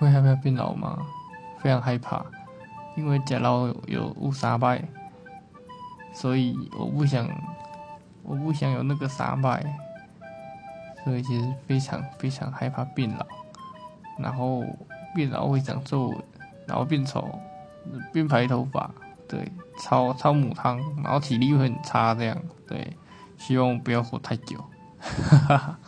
会害怕变老吗？非常害怕，因为假老有有三败，所以我不想，我不想有那个三败，所以其实非常非常害怕变老，然后变老会长皱纹，然后变丑，变白头发，对，超超母汤，然后体力会很差，这样，对，希望不要活太久，哈哈哈。